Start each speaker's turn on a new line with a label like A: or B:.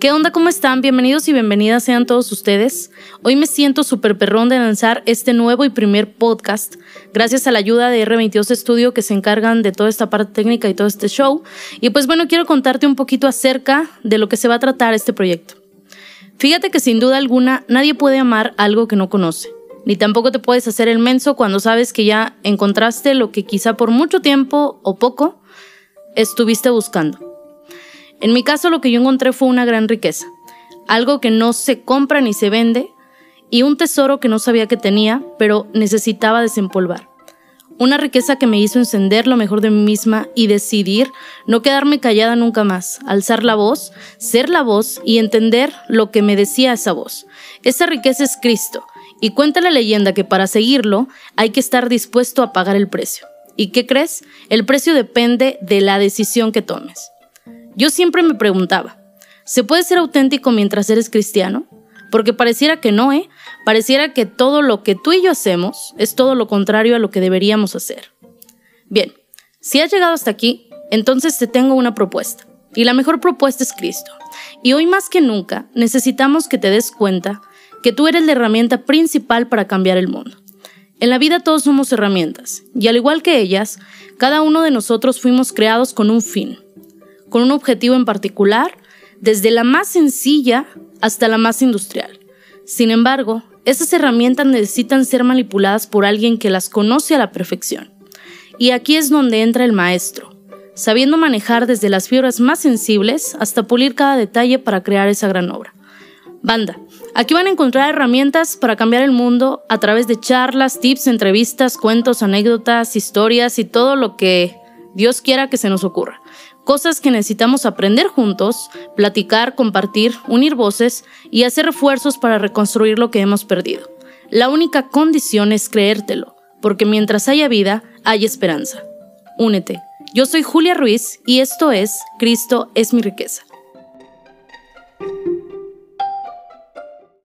A: ¿Qué onda? ¿Cómo están? Bienvenidos y bienvenidas sean todos ustedes. Hoy me siento súper perrón de lanzar este nuevo y primer podcast, gracias a la ayuda de R22 Studio que se encargan de toda esta parte técnica y todo este show. Y pues bueno, quiero contarte un poquito acerca de lo que se va a tratar este proyecto. Fíjate que sin duda alguna nadie puede amar algo que no conoce, ni tampoco te puedes hacer el menso cuando sabes que ya encontraste lo que quizá por mucho tiempo o poco estuviste buscando. En mi caso lo que yo encontré fue una gran riqueza, algo que no se compra ni se vende y un tesoro que no sabía que tenía, pero necesitaba desempolvar. Una riqueza que me hizo encender lo mejor de mí misma y decidir no quedarme callada nunca más, alzar la voz, ser la voz y entender lo que me decía esa voz. Esa riqueza es Cristo, y cuenta la leyenda que para seguirlo hay que estar dispuesto a pagar el precio. ¿Y qué crees? El precio depende de la decisión que tomes. Yo siempre me preguntaba, ¿se puede ser auténtico mientras eres cristiano? Porque pareciera que no, ¿eh? Pareciera que todo lo que tú y yo hacemos es todo lo contrario a lo que deberíamos hacer. Bien, si has llegado hasta aquí, entonces te tengo una propuesta. Y la mejor propuesta es Cristo. Y hoy más que nunca necesitamos que te des cuenta que tú eres la herramienta principal para cambiar el mundo. En la vida todos somos herramientas, y al igual que ellas, cada uno de nosotros fuimos creados con un fin con un objetivo en particular, desde la más sencilla hasta la más industrial. Sin embargo, esas herramientas necesitan ser manipuladas por alguien que las conoce a la perfección. Y aquí es donde entra el maestro, sabiendo manejar desde las fibras más sensibles hasta pulir cada detalle para crear esa gran obra. Banda, aquí van a encontrar herramientas para cambiar el mundo a través de charlas, tips, entrevistas, cuentos, anécdotas, historias y todo lo que Dios quiera que se nos ocurra cosas que necesitamos aprender juntos, platicar, compartir, unir voces y hacer refuerzos para reconstruir lo que hemos perdido. La única condición es creértelo, porque mientras haya vida, hay esperanza. Únete. Yo soy Julia Ruiz y esto es Cristo es mi riqueza.